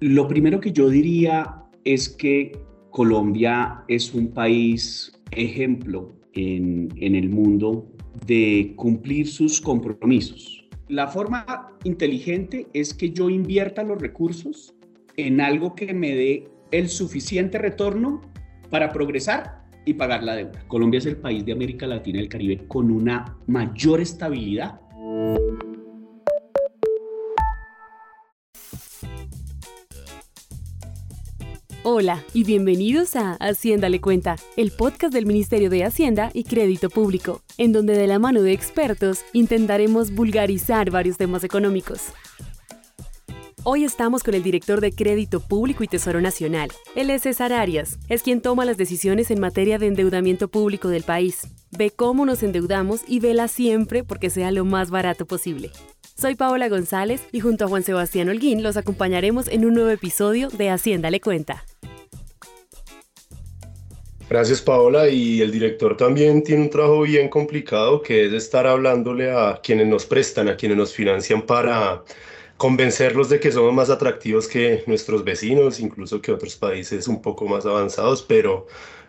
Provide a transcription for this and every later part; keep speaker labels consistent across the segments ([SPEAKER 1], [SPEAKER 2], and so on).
[SPEAKER 1] Lo primero que yo diría es que Colombia es un país ejemplo en, el mundo de cumplir sus compromisos. La forma inteligente es que yo invierta los recursos en algo que me dé el suficiente retorno para progresar y pagar la deuda. Colombia es el país de América Latina y el Caribe con una mayor estabilidad.
[SPEAKER 2] Hola y bienvenidos a Hacienda le cuenta, el podcast del Ministerio de Hacienda y Crédito Público, en donde de la mano de expertos intentaremos vulgarizar varios temas económicos. Hoy estamos con el director de Crédito Público y Tesoro Nacional. Él es César Arias, es quien toma las decisiones en materia de endeudamiento público del país. Ve cómo nos endeudamos y vela siempre porque sea lo más barato posible. Soy Paola González y junto a Juan Sebastián Holguín los acompañaremos en un nuevo episodio de Hacienda le cuenta.
[SPEAKER 3] Gracias Paola y el director también tiene un trabajo bien complicado que es estar hablándole a quienes nos prestan, a quienes nos financian para convencerlos de que somos más atractivos que nuestros vecinos, incluso que otros países un poco más avanzados, pero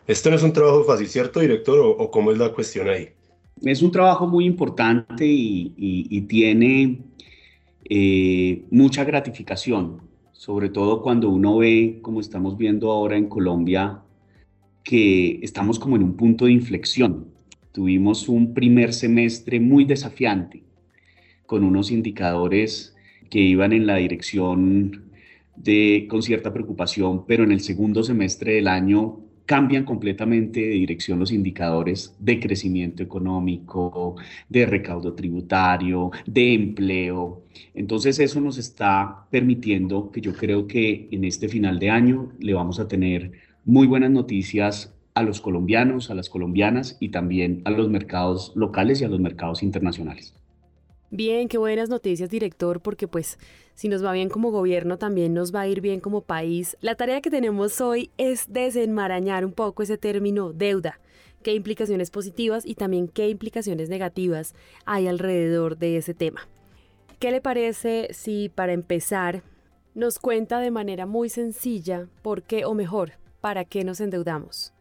[SPEAKER 3] esto no es un trabajo fácil, ¿cierto, director? ¿O, cómo es la cuestión ahí?
[SPEAKER 1] Es un trabajo muy importante y, tiene eh, mucha gratificación, sobre todo cuando uno ve, como estamos viendo ahora en Colombia, que estamos como en un punto de inflexión. Tuvimos un primer semestre muy desafiante, con unos indicadores que iban en la dirección de con cierta preocupación, pero en el segundo semestre del año cambian completamente de dirección los indicadores de crecimiento económico, de recaudo tributario, de empleo. Entonces eso nos está permitiendo que yo creo que en este final de año le vamos a tener muy buenas noticias a los colombianos, a las colombianas y también a los mercados locales y a los mercados internacionales.
[SPEAKER 2] Bien, qué buenas noticias, director, porque pues si nos va bien como gobierno, también nos va a ir bien como país. La tarea que tenemos hoy es desenmarañar un poco ese término deuda, qué implicaciones positivas y también qué implicaciones negativas hay alrededor de ese tema. ¿Qué le parece si para empezar nos cuenta de manera muy sencilla por qué o mejor, para qué nos endeudamos?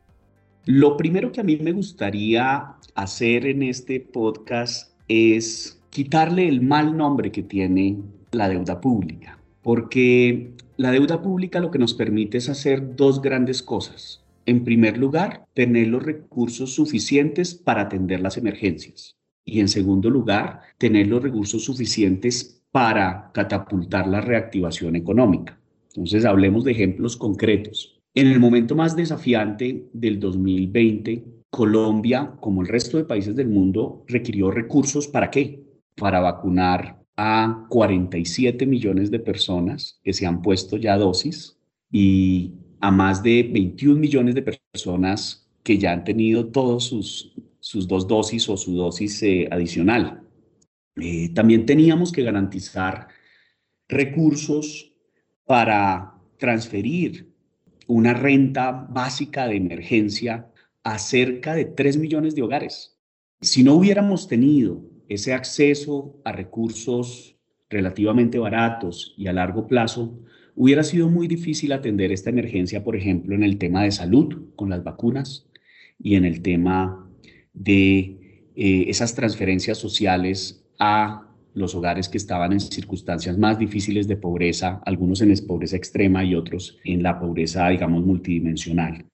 [SPEAKER 1] Lo primero que a mí me gustaría hacer en este podcast es quitarle el mal nombre que tiene la deuda pública, porque la deuda pública lo que nos permite es hacer dos grandes cosas. En primer lugar, tener los recursos suficientes para atender las emergencias. Y en segundo lugar, tener los recursos suficientes para catapultar la reactivación económica. Entonces, hablemos de ejemplos concretos. En el momento más desafiante del 2020, Colombia, como el resto de países del mundo, requirió recursos para qué? para vacunar a 47 millones de personas que se han puesto ya dosis y a más de 21 millones de personas que ya han tenido todos sus, sus dos dosis o su dosis eh, adicional. Eh, también teníamos que garantizar recursos para transferir una renta básica de emergencia a cerca de 3 millones de hogares. Si no hubiéramos tenido ese acceso a recursos relativamente baratos y a largo plazo, hubiera sido muy difícil atender esta emergencia, por ejemplo, en el tema de salud con las vacunas y en el tema de eh, esas transferencias sociales a los hogares que estaban en circunstancias más difíciles de pobreza, algunos en pobreza extrema y otros en la pobreza, digamos, multidimensional.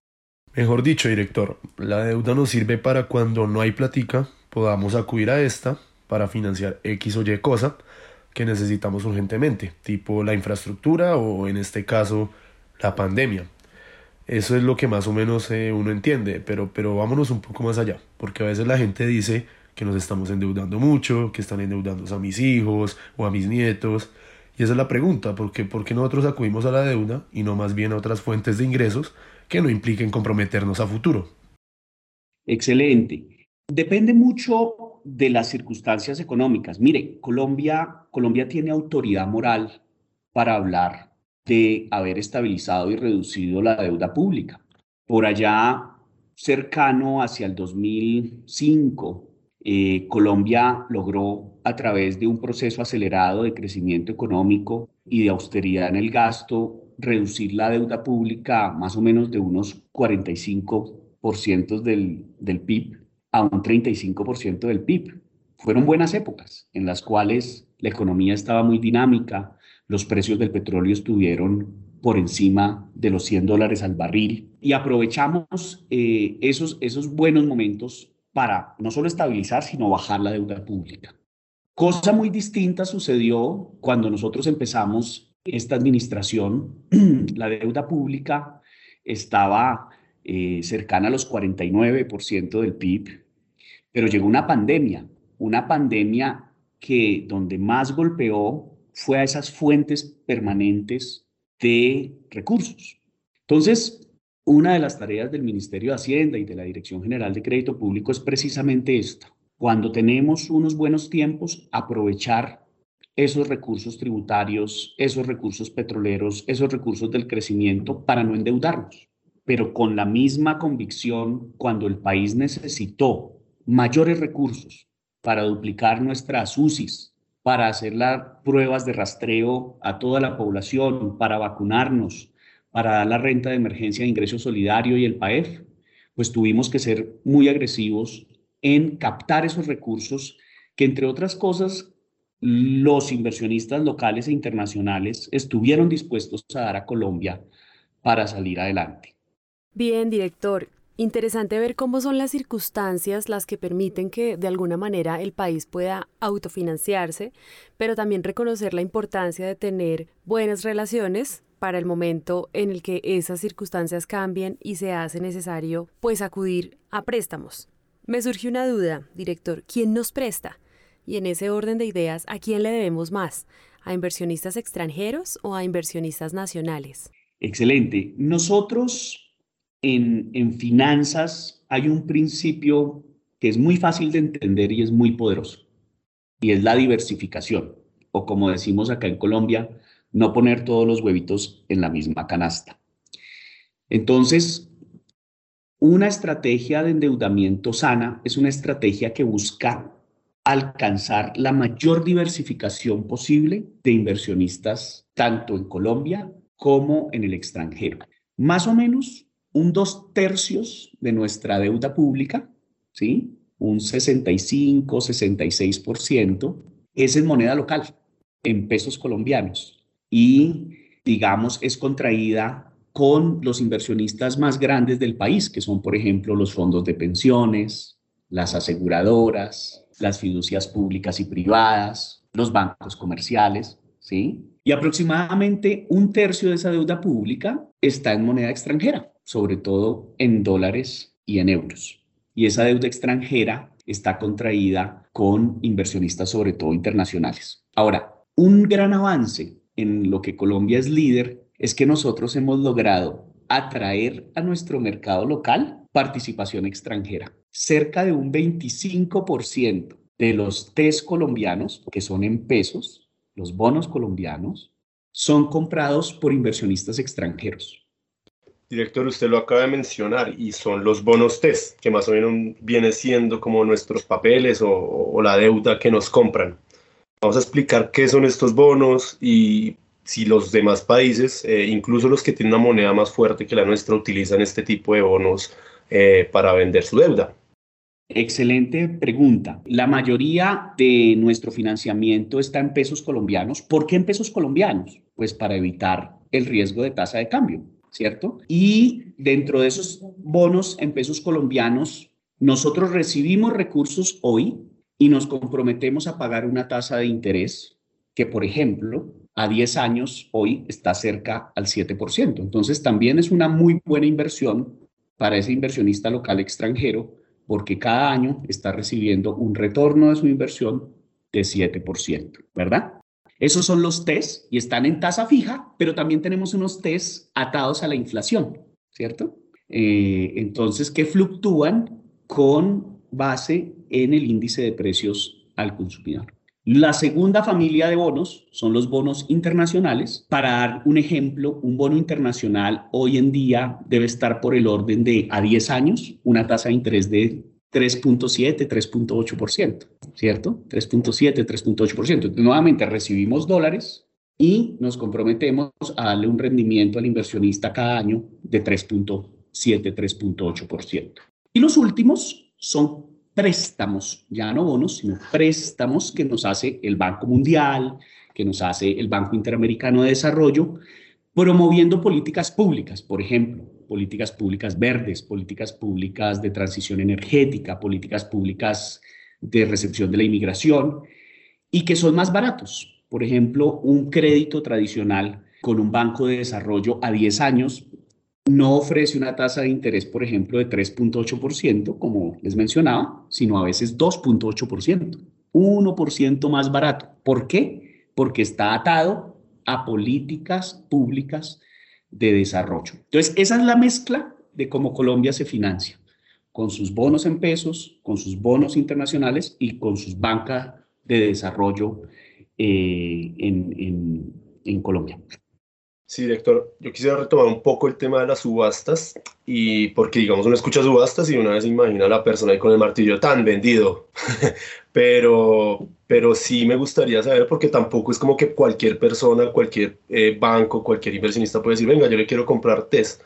[SPEAKER 3] Mejor dicho, director, la deuda nos sirve para cuando no hay platica, podamos acudir a esta para financiar X o Y cosa que necesitamos urgentemente, tipo la infraestructura o en este caso la pandemia. Eso es lo que más o menos eh, uno entiende, pero, pero vámonos un poco más allá, porque a veces la gente dice que nos estamos endeudando mucho, que están endeudando a mis hijos o a mis nietos, y esa es la pregunta, ¿por qué, ¿por qué nosotros acudimos a la deuda y no más bien a otras fuentes de ingresos que no impliquen comprometernos a futuro?
[SPEAKER 1] Excelente. Depende mucho de las circunstancias económicas. Mire, Colombia, Colombia tiene autoridad moral para hablar de haber estabilizado y reducido la deuda pública. Por allá, cercano hacia el 2005, eh, Colombia logró, a través de un proceso acelerado de crecimiento económico y de austeridad en el gasto, reducir la deuda pública más o menos de unos 45% del, del PIB a un 35% del PIB. Fueron buenas épocas en las cuales la economía estaba muy dinámica, los precios del petróleo estuvieron por encima de los 100 dólares al barril y aprovechamos eh, esos, esos buenos momentos para no solo estabilizar, sino bajar la deuda pública. Cosa muy distinta sucedió cuando nosotros empezamos esta administración. La deuda pública estaba eh, cercana a los 49% del PIB, pero llegó una pandemia, una pandemia que donde más golpeó fue a esas fuentes permanentes de recursos. Entonces, una de las tareas del Ministerio de Hacienda y de la Dirección General de Crédito Público es precisamente esta, cuando tenemos unos buenos tiempos, aprovechar esos recursos tributarios, esos recursos petroleros, esos recursos del crecimiento para no endeudarnos. Pero con la misma convicción, cuando el país necesitó mayores recursos para duplicar nuestras UCIs, para hacer las pruebas de rastreo a toda la población, para vacunarnos, para dar la renta de emergencia de ingreso solidario y el PAEF, pues tuvimos que ser muy agresivos en captar esos recursos que, entre otras cosas, los inversionistas locales e internacionales estuvieron dispuestos a dar a Colombia para salir adelante.
[SPEAKER 2] Bien, director. Interesante ver cómo son las circunstancias las que permiten que de alguna manera el país pueda autofinanciarse, pero también reconocer la importancia de tener buenas relaciones para el momento en el que esas circunstancias cambien y se hace necesario pues acudir a préstamos. Me surge una duda, director, ¿quién nos presta? Y en ese orden de ideas, ¿a quién le debemos más? ¿A inversionistas extranjeros o a inversionistas nacionales?
[SPEAKER 1] Excelente. Nosotros en, en finanzas hay un principio que es muy fácil de entender y es muy poderoso, y es la diversificación, o como decimos acá en Colombia, no poner todos los huevitos en la misma canasta. Entonces, una estrategia de endeudamiento sana es una estrategia que busca alcanzar la mayor diversificación posible de inversionistas, tanto en Colombia como en el extranjero. Más o menos un dos tercios de nuestra deuda pública, ¿sí? un 65, 66%, es en moneda local, en pesos colombianos. Y, digamos, es contraída con los inversionistas más grandes del país, que son, por ejemplo, los fondos de pensiones, las aseguradoras, las fiducias públicas y privadas, los bancos comerciales, ¿sí? Y aproximadamente un tercio de esa deuda pública está en moneda extranjera, sobre todo en dólares y en euros. Y esa deuda extranjera está contraída con inversionistas, sobre todo internacionales. Ahora, un gran avance en lo que Colombia es líder es que nosotros hemos logrado atraer a nuestro mercado local participación extranjera. Cerca de un 25% de los test colombianos, que son en pesos, los bonos colombianos, son comprados por inversionistas extranjeros.
[SPEAKER 3] Director, usted lo acaba de mencionar y son los bonos test, que más o menos viene siendo como nuestros papeles o la deuda que nos compran. Vamos a explicar qué son estos bonos y si los demás países, eh, incluso los que tienen una moneda más fuerte que la nuestra, utilizan este tipo de bonos eh, para vender su deuda.
[SPEAKER 1] Excelente pregunta. La mayoría de nuestro financiamiento está en pesos colombianos. ¿Por qué en pesos colombianos? Pues para evitar el riesgo de tasa de cambio, ¿cierto? Y dentro de esos bonos en pesos colombianos, nosotros recibimos recursos hoy y nos comprometemos a pagar una tasa de interés que, por ejemplo, a 10 años hoy está cerca al 7%. Entonces también es una muy buena inversión para ese inversionista local extranjero porque cada año está recibiendo un retorno de su inversión de 7%, ¿verdad? Esos son los TES y están en tasa fija, pero también tenemos unos TES atados a la inflación, ¿cierto? Eh, entonces, que fluctúan con base en el índice de precios al consumidor. La segunda familia de bonos son los bonos internacionales. Para dar un ejemplo, un bono internacional hoy en día debe estar por el orden de a 10 años, una tasa de interés de 3.7, 3.8%, ¿cierto? 3.7, 3.8%. Nuevamente recibimos dólares y nos comprometemos a darle un rendimiento al inversionista cada año de 3.7, 3.8%. Y los últimos son préstamos, ya no bonos, sino préstamos que nos hace el Banco Mundial, que nos hace el Banco Interamericano de Desarrollo, promoviendo políticas públicas, por ejemplo, políticas públicas verdes, políticas públicas de transición energética, políticas públicas de recepción de la inmigración, y que son más baratos. Por ejemplo, un crédito tradicional con un banco de desarrollo a 10 años no ofrece una tasa de interés, por ejemplo, de 3.8%, como les mencionaba, sino a veces 2.8%, 1% más barato. ¿Por qué? Porque está atado a políticas públicas de desarrollo. Entonces, esa es la mezcla de cómo Colombia se financia, con sus bonos en pesos, con sus bonos internacionales y con sus bancas de desarrollo eh, en, en Colombia.
[SPEAKER 3] Sí, director, yo quisiera retomar un poco el tema de las subastas y porque digamos uno escucha subastas y una vez imagina a la persona ahí con el martillo tan vendido, pero, pero sí me gustaría saber porque tampoco es como que cualquier persona, cualquier eh, banco, cualquier inversionista puede decir, venga, yo le quiero comprar test,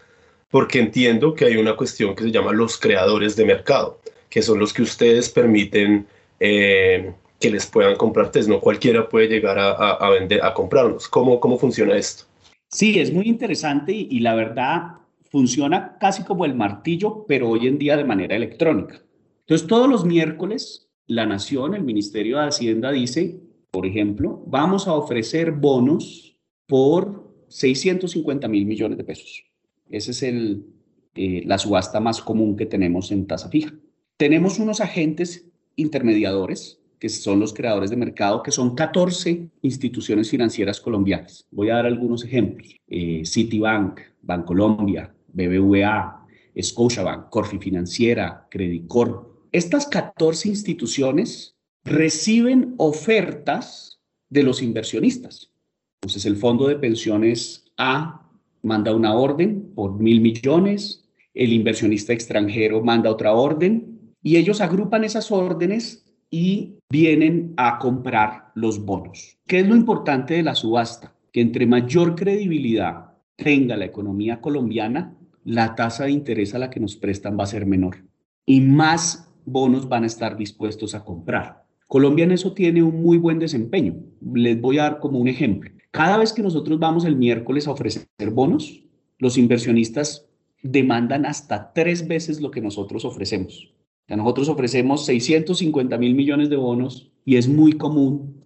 [SPEAKER 3] porque entiendo que hay una cuestión que se llama los creadores de mercado, que son los que ustedes permiten eh, que les puedan comprar test, no cualquiera puede llegar a, a, vender, a comprarlos. ¿Cómo, ¿Cómo funciona esto?
[SPEAKER 1] Sí, es muy interesante y, la verdad funciona casi como el martillo, pero hoy en día de manera electrónica. Entonces, todos los miércoles, la Nación, el Ministerio de Hacienda dice, por ejemplo, vamos a ofrecer bonos por 650 mil millones de pesos. Esa es eh, la subasta más común que tenemos en tasa fija. Tenemos unos agentes intermediadores que son los creadores de mercado, que son 14 instituciones financieras colombianas. Voy a dar algunos ejemplos. Eh, Citibank, Bancolombia, BBVA, Scotiabank, Corfi Financiera, Credicor. Estas 14 instituciones reciben ofertas de los inversionistas. Entonces el fondo de pensiones A manda una orden por mil millones, el inversionista extranjero manda otra orden y ellos agrupan esas órdenes y vienen a comprar los bonos. ¿Qué es lo importante de la subasta? Que entre mayor credibilidad tenga la economía colombiana, la tasa de interés a la que nos prestan va a ser menor y más bonos van a estar dispuestos a comprar. Colombia en eso tiene un muy buen desempeño. Les voy a dar como un ejemplo. Cada vez que nosotros vamos el miércoles a ofrecer bonos, los inversionistas demandan hasta tres veces lo que nosotros ofrecemos nosotros ofrecemos 650 mil millones de bonos y es muy común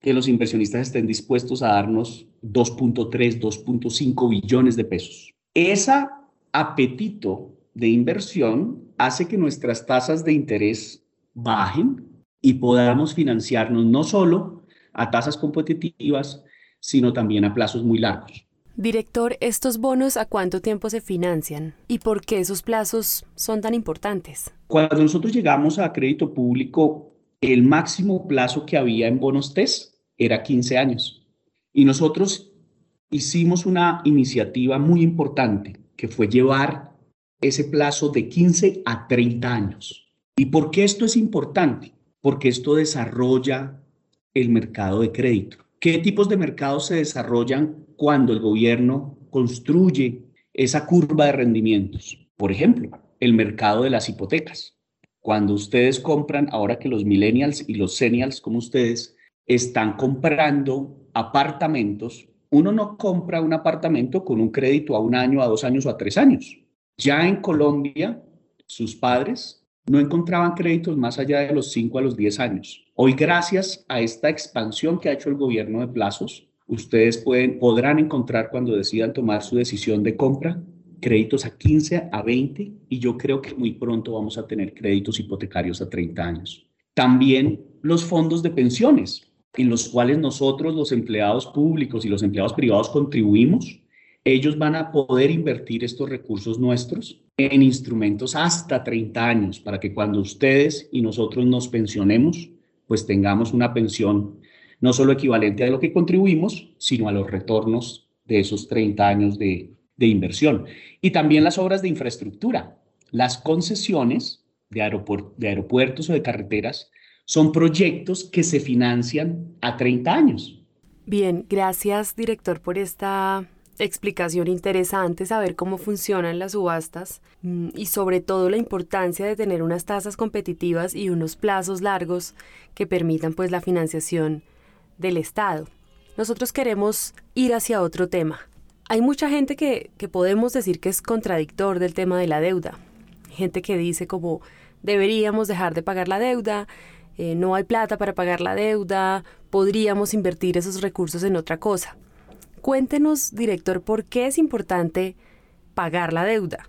[SPEAKER 1] que los inversionistas estén dispuestos a darnos 2.3, 2.5 billones de pesos. Ese apetito de inversión hace que nuestras tasas de interés bajen y podamos financiarnos no solo a tasas competitivas, sino también a plazos muy largos.
[SPEAKER 2] Director, ¿estos bonos a cuánto tiempo se financian? ¿Y por qué esos plazos son tan importantes?
[SPEAKER 1] Cuando nosotros llegamos a crédito público, el máximo plazo que había en bonos TES era 15 años. Y nosotros hicimos una iniciativa muy importante, que fue llevar ese plazo de 15 a 30 años. ¿Y por qué esto es importante? Porque esto desarrolla el mercado de crédito. ¿Qué tipos de mercados se desarrollan cuando el gobierno construye esa curva de rendimientos? Por ejemplo, el mercado de las hipotecas. Cuando ustedes compran, ahora que los millennials y los senials como ustedes están comprando apartamentos, uno no compra un apartamento con un crédito a un año, a dos años o a tres años. Ya en Colombia, sus padres no encontraban créditos más allá de los cinco a los diez años. Hoy, gracias a esta expansión que ha hecho el gobierno de plazos, ustedes pueden, podrán encontrar cuando decidan tomar su decisión de compra créditos a 15, a 20 y yo creo que muy pronto vamos a tener créditos hipotecarios a 30 años. También los fondos de pensiones, en los cuales nosotros los empleados públicos y los empleados privados contribuimos, ellos van a poder invertir estos recursos nuestros en instrumentos hasta 30 años para que cuando ustedes y nosotros nos pensionemos, pues tengamos una pensión no solo equivalente a lo que contribuimos, sino a los retornos de esos 30 años de, de inversión. Y también las obras de infraestructura. Las concesiones de, de aeropuertos o de carreteras son proyectos que se financian a 30 años.
[SPEAKER 2] Bien, gracias director por esta explicación interesante, saber cómo funcionan las subastas mm, y sobre todo la importancia de tener unas tasas competitivas y unos plazos largos que permitan pues la financiación del Estado. Nosotros queremos ir hacia otro tema. Hay mucha gente que, que podemos decir que es contradictor del tema de la deuda. Gente que dice como deberíamos dejar de pagar la deuda, eh, no hay plata para pagar la deuda, podríamos invertir esos recursos en otra cosa. Cuéntenos, director, por qué es importante pagar la deuda,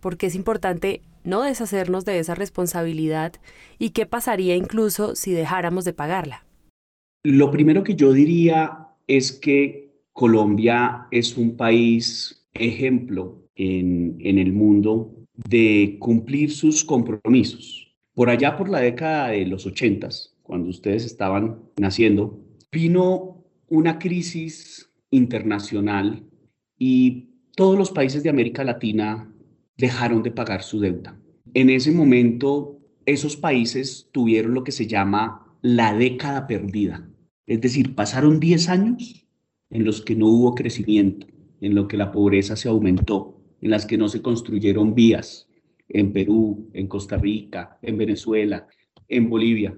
[SPEAKER 2] por qué es importante no deshacernos de esa responsabilidad y qué pasaría incluso si dejáramos de pagarla.
[SPEAKER 1] Lo primero que yo diría es que Colombia es un país ejemplo en, en el mundo de cumplir sus compromisos. Por allá por la década de los ochentas, cuando ustedes estaban naciendo, vino una crisis internacional y todos los países de América Latina dejaron de pagar su deuda. En ese momento, esos países tuvieron lo que se llama la década perdida. Es decir, pasaron 10 años en los que no hubo crecimiento, en los que la pobreza se aumentó, en las que no se construyeron vías, en Perú, en Costa Rica, en Venezuela, en Bolivia.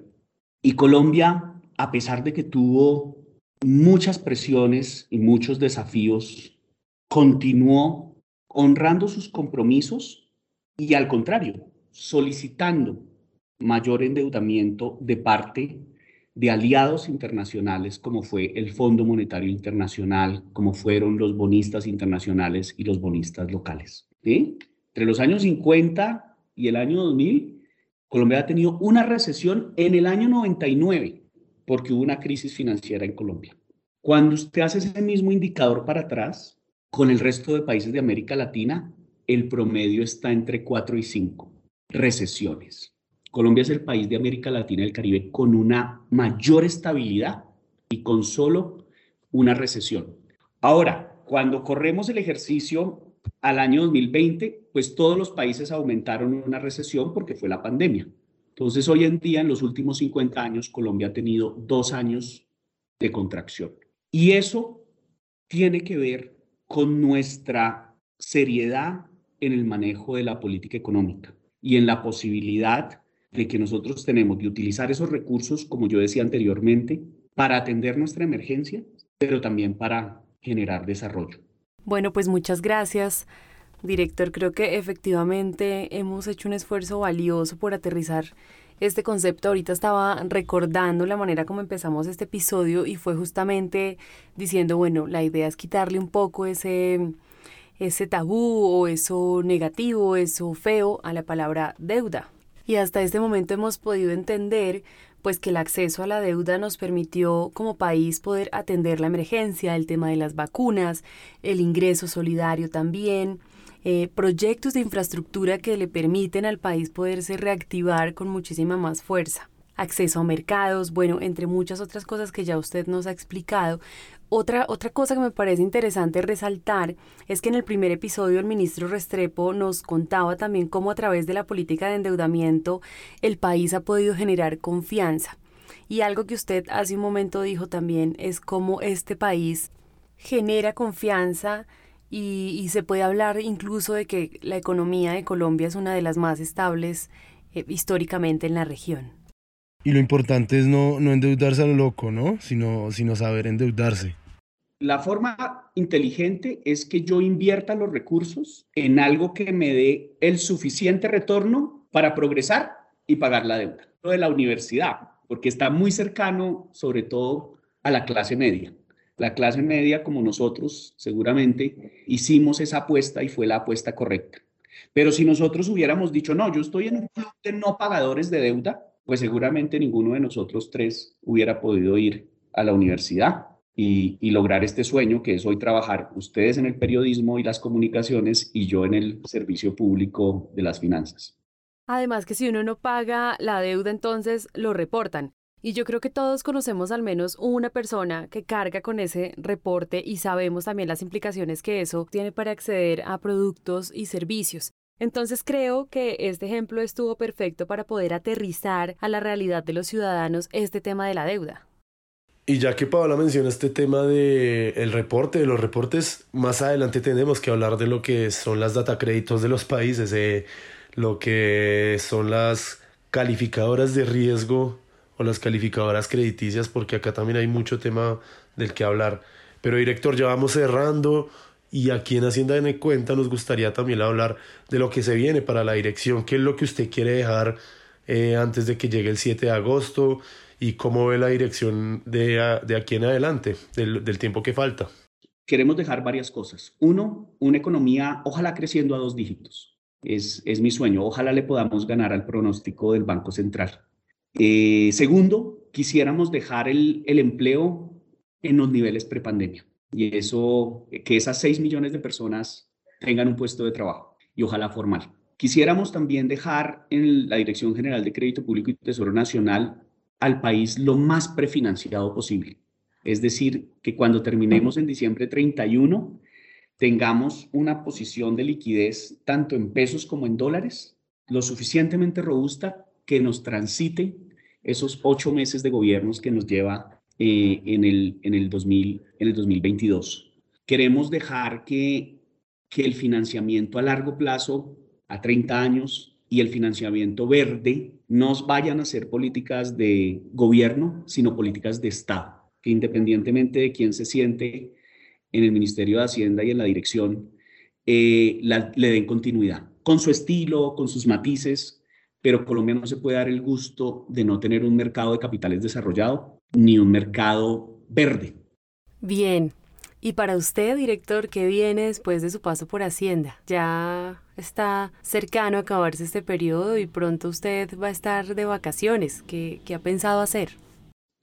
[SPEAKER 1] Y Colombia, a pesar de que tuvo muchas presiones y muchos desafíos, continuó honrando sus compromisos y al contrario, solicitando mayor endeudamiento de parte de aliados internacionales como fue el Fondo Monetario Internacional, como fueron los bonistas internacionales y los bonistas locales. Entre los años 50 y el año 2000, Colombia ha tenido una recesión en el año 99 porque hubo una crisis financiera en Colombia. Cuando usted hace ese mismo indicador para atrás, con el resto de países de América Latina, el promedio está entre 4 y 5 recesiones. Colombia es el país de América Latina y el Caribe con una mayor estabilidad y con solo una recesión. Ahora, cuando corremos el ejercicio al año 2020, pues todos los países aumentaron una recesión porque fue la pandemia. Entonces, hoy en día, en los últimos 50 años, Colombia ha tenido dos años de contracción. Y eso tiene que ver con nuestra seriedad en el manejo de la política económica y en la posibilidad de que nosotros tenemos de utilizar esos recursos, como yo decía anteriormente, para atender nuestra emergencia, pero también para generar desarrollo.
[SPEAKER 2] Bueno, pues muchas gracias, director. Creo que efectivamente hemos hecho un esfuerzo valioso por aterrizar este concepto. Ahorita estaba recordando la manera como empezamos este episodio y fue justamente diciendo, bueno, la idea es quitarle un poco ese ese tabú o eso negativo, eso feo a la palabra deuda. Y hasta este momento hemos podido entender pues que el acceso a la deuda nos permitió como país poder atender la emergencia, el tema de las vacunas, el ingreso solidario también, eh, proyectos de infraestructura que le permiten al país poderse reactivar con muchísima más fuerza acceso a mercados, bueno, entre muchas otras cosas que ya usted nos ha explicado. Otra, otra cosa que me parece interesante resaltar es que en el primer episodio el ministro Restrepo nos contaba también cómo a través de la política de endeudamiento el país ha podido generar confianza. Y algo que usted hace un momento dijo también es cómo este país genera confianza y, y se puede hablar incluso de que la economía de Colombia es una de las más estables eh, históricamente en la región.
[SPEAKER 3] Y lo importante es no, no endeudarse a lo loco, ¿no? Sino, sino saber endeudarse.
[SPEAKER 1] La forma inteligente es que yo invierta los recursos en algo que me dé el suficiente retorno para progresar y pagar la deuda. Lo de la universidad, porque está muy cercano sobre todo a la clase media. La clase media, como nosotros, seguramente hicimos esa apuesta y fue la apuesta correcta. Pero si nosotros hubiéramos dicho, no, yo estoy en un club de no pagadores de deuda, pues seguramente ninguno de nosotros tres hubiera podido ir a la universidad y, lograr este sueño que es hoy trabajar ustedes en el periodismo y las comunicaciones y yo en el servicio público de las finanzas.
[SPEAKER 2] Además que si uno no paga la deuda, entonces lo reportan. Y yo creo que todos conocemos al menos una persona que carga con ese reporte y sabemos también las implicaciones que eso tiene para acceder a productos y servicios. Entonces creo que este ejemplo estuvo perfecto para poder aterrizar a la realidad de los ciudadanos este tema de la deuda.
[SPEAKER 3] Y ya que Paola menciona este tema del el reporte, de los reportes, más adelante tenemos que hablar de lo que son las data créditos de los países, eh, lo que son las calificadoras de riesgo las calificadoras crediticias, porque acá también hay mucho tema del que hablar. Pero director, ya vamos cerrando y aquí en Hacienda de Cuenta nos gustaría también hablar de lo que se viene para la dirección, qué es lo que usted quiere dejar eh, antes de que llegue el 7 de agosto y cómo ve la dirección de, de aquí en adelante, del, del tiempo que falta.
[SPEAKER 1] Queremos dejar varias cosas. Uno, una economía, ojalá creciendo a dos dígitos. Es, es mi sueño. Ojalá le podamos ganar al pronóstico del Banco Central. Eh, segundo, quisiéramos dejar el, empleo en los niveles prepandemia y eso, que esas 6 millones de personas tengan un puesto de trabajo y ojalá formal. Quisiéramos también dejar en la Dirección General de Crédito Público y Tesoro Nacional al país lo más prefinanciado posible. Es decir, que cuando terminemos en diciembre 31, tengamos una posición de liquidez tanto en pesos como en dólares lo suficientemente robusta que nos transite esos ocho meses de gobiernos que nos lleva eh, en, el, en, el 2000, en el 2022. Queremos dejar que, que el financiamiento a largo plazo, a 30 años, y el financiamiento verde no vayan a ser políticas de gobierno, sino políticas de Estado, que independientemente de quién se siente en el Ministerio de Hacienda y en la dirección, eh, le den continuidad, con su estilo, con sus matices, pero Colombia no se puede dar el gusto de no tener un mercado de capitales desarrollado ni un mercado verde.
[SPEAKER 2] Bien, y para usted, director, ¿qué viene después de su paso por Hacienda? Ya está cercano a acabarse este periodo y pronto usted va a estar de vacaciones. ¿Qué, qué ha pensado hacer?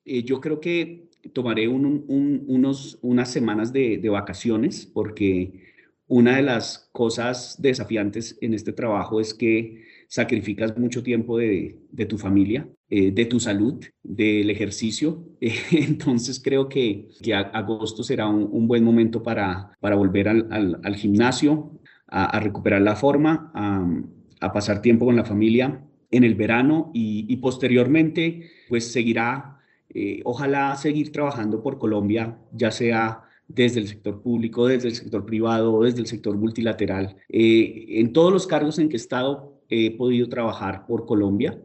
[SPEAKER 1] Eh, yo creo que tomaré unos, unas semanas de, de vacaciones porque una de las cosas desafiantes en este trabajo es que sacrificas mucho tiempo de, de tu familia, eh, de tu salud, del ejercicio. entonces creo que, que, agosto será un, buen momento para, para volver al, al, gimnasio, a, recuperar la forma, a, pasar tiempo con la familia en el verano y, posteriormente pues seguirá, eh, ojalá seguir trabajando por Colombia, ya sea desde el sector público, desde el sector privado, desde el sector multilateral. Eh, en todos los cargos en que he estado he podido trabajar por Colombia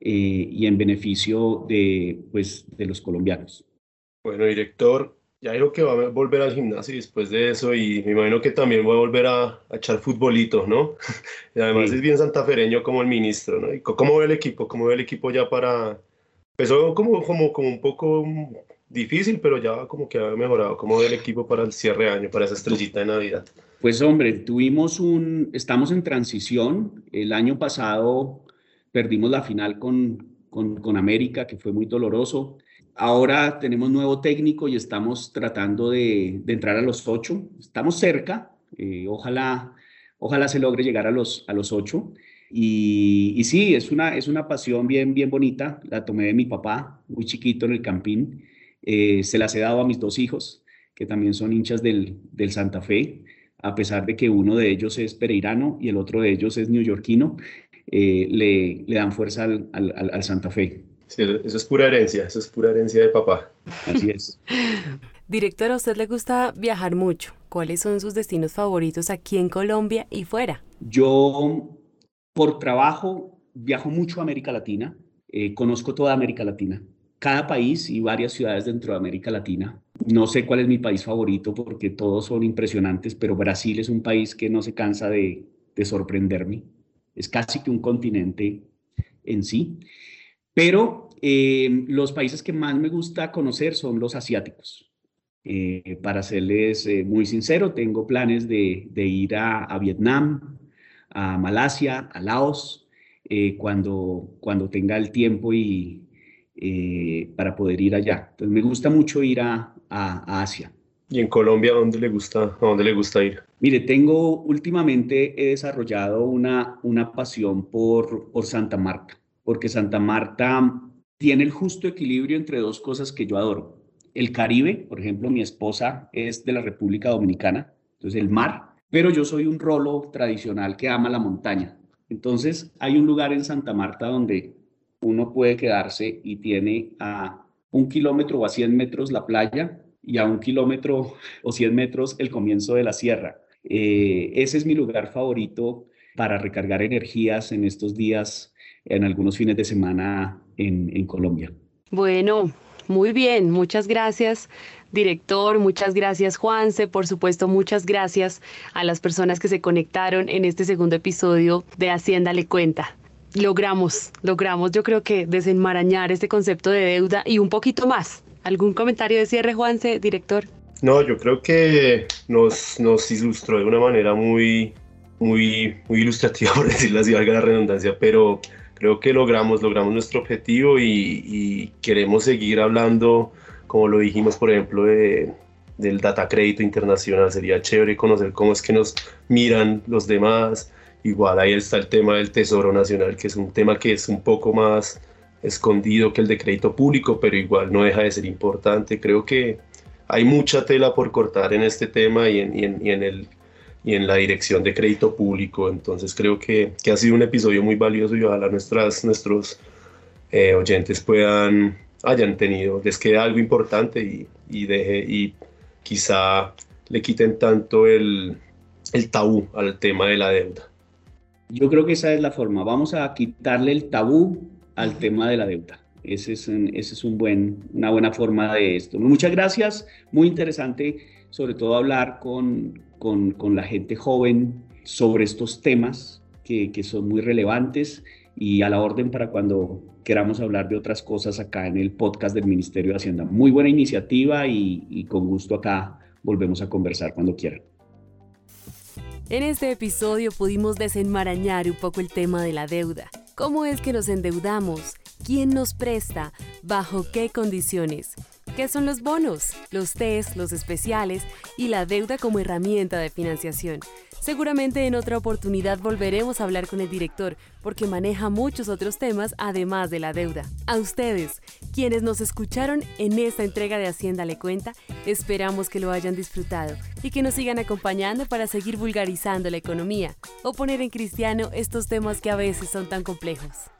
[SPEAKER 1] eh, y en beneficio de, pues, de los colombianos.
[SPEAKER 3] Bueno, director, ya creo que va a volver al gimnasio después de eso y me imagino que también voy a volver a, echar futbolito, ¿no? y además es bien santafereño como el ministro, ¿no? ¿Cómo ve el equipo? ¿Cómo ve el equipo ya para... Empezó como, como, como un poco difícil, pero ya como que ha mejorado. ¿Cómo ve el equipo para el cierre de año, para esa estrellita de Navidad?
[SPEAKER 1] Pues hombre, tuvimos un, estamos en transición. El año pasado perdimos la final con, con, América, que fue muy doloroso. Ahora tenemos nuevo técnico y estamos tratando de, entrar a los ocho. Estamos cerca. Eh, ojalá, ojalá se logre llegar a los, a los ocho. Y, y, sí, es una, es una pasión bien, bien bonita. La tomé de mi papá, muy chiquito en el campín. Eh, se las he dado a mis dos hijos, que también son hinchas del, del Santa Fe a pesar de que uno de ellos es pereirano y el otro de ellos es neoyorquino, eh, le, le, dan fuerza al, al, al, Santa Fe.
[SPEAKER 3] Sí, eso es pura herencia, eso es pura herencia de papá.
[SPEAKER 1] Así es.
[SPEAKER 2] Director, a usted le gusta viajar mucho. ¿Cuáles son sus destinos favoritos aquí en Colombia y fuera?
[SPEAKER 1] Yo, por trabajo, viajo mucho a América Latina. Eh, conozco toda América Latina cada país y varias ciudades dentro de América Latina. No sé cuál es mi país favorito porque todos son impresionantes, pero Brasil es un país que no se cansa de, sorprenderme. Es casi que un continente en sí. Pero eh, los países que más me gusta conocer son los asiáticos. Eh, para serles eh, muy sincero, tengo planes de, ir a, a, Vietnam, a Malasia, a Laos, cuando, cuando tenga el tiempo y, eh, para poder ir allá. Entonces me gusta mucho ir a, a, Asia.
[SPEAKER 3] ¿Y en Colombia dónde le gusta, a dónde le gusta ir?
[SPEAKER 1] Mire, tengo últimamente he desarrollado una, una pasión por, por Santa Marta, porque Santa Marta tiene el justo equilibrio entre dos cosas que yo adoro. El Caribe, por ejemplo, mi esposa es de la República Dominicana, entonces el mar, pero yo soy un rolo tradicional que ama la montaña. Entonces hay un lugar en Santa Marta donde uno puede quedarse y tiene a un kilómetro o a 100 metros la playa y a un kilómetro o 100 metros el comienzo de la sierra. Eh, ese es mi lugar favorito para recargar energías en estos días, en algunos fines de semana en, Colombia.
[SPEAKER 2] Bueno, muy bien, muchas gracias director, muchas gracias Juanse, por supuesto muchas gracias a las personas que se conectaron en este segundo episodio de Hacienda le cuenta. Logramos, logramos yo creo que desenmarañar este concepto de deuda y un poquito más. ¿Algún comentario de cierre Juanse, director?
[SPEAKER 3] No, yo creo que nos, nos ilustró de una manera muy, muy, muy ilustrativa, por decirlo así, valga la redundancia, pero creo que logramos, logramos nuestro objetivo y, queremos seguir hablando, como lo dijimos, por ejemplo, de, del data crédito internacional. Sería chévere conocer cómo es que nos miran los demás. Igual ahí está el tema del Tesoro Nacional, que es un tema que es un poco más escondido que el de crédito público, pero igual no deja de ser importante. Creo que hay mucha tela por cortar en este tema y en, en el y en la dirección de crédito público. Entonces creo que, que ha sido un episodio muy valioso y ojalá nuestras, nuestros eh, oyentes puedan, hayan tenido, les quede algo importante y, y, deje, y quizá le quiten tanto el, el tabú al tema de la deuda.
[SPEAKER 1] Yo creo que esa es la forma. Vamos a quitarle el tabú al tema de la deuda. Ese es, ese es un buen, una buena forma de esto. Muchas gracias, muy interesante, sobre todo hablar con, con, con la gente joven sobre estos temas que, que, son muy relevantes y a la orden para cuando queramos hablar de otras cosas acá en el podcast del Ministerio de Hacienda. Muy buena iniciativa y, y con gusto acá volvemos a conversar cuando quieran.
[SPEAKER 2] En este episodio pudimos desenmarañar un poco el tema de la deuda. ¿Cómo es que nos endeudamos? ¿Quién nos presta? ¿Bajo qué condiciones? ¿Qué son los bonos, los test, los especiales y la deuda como herramienta de financiación? Seguramente en otra oportunidad volveremos a hablar con el director porque maneja muchos otros temas además de la deuda. A ustedes, quienes nos escucharon en esta entrega de Hacienda Le Cuenta, esperamos que lo hayan disfrutado y que nos sigan acompañando para seguir vulgarizando la economía o poner en cristiano estos temas que a veces son tan complejos.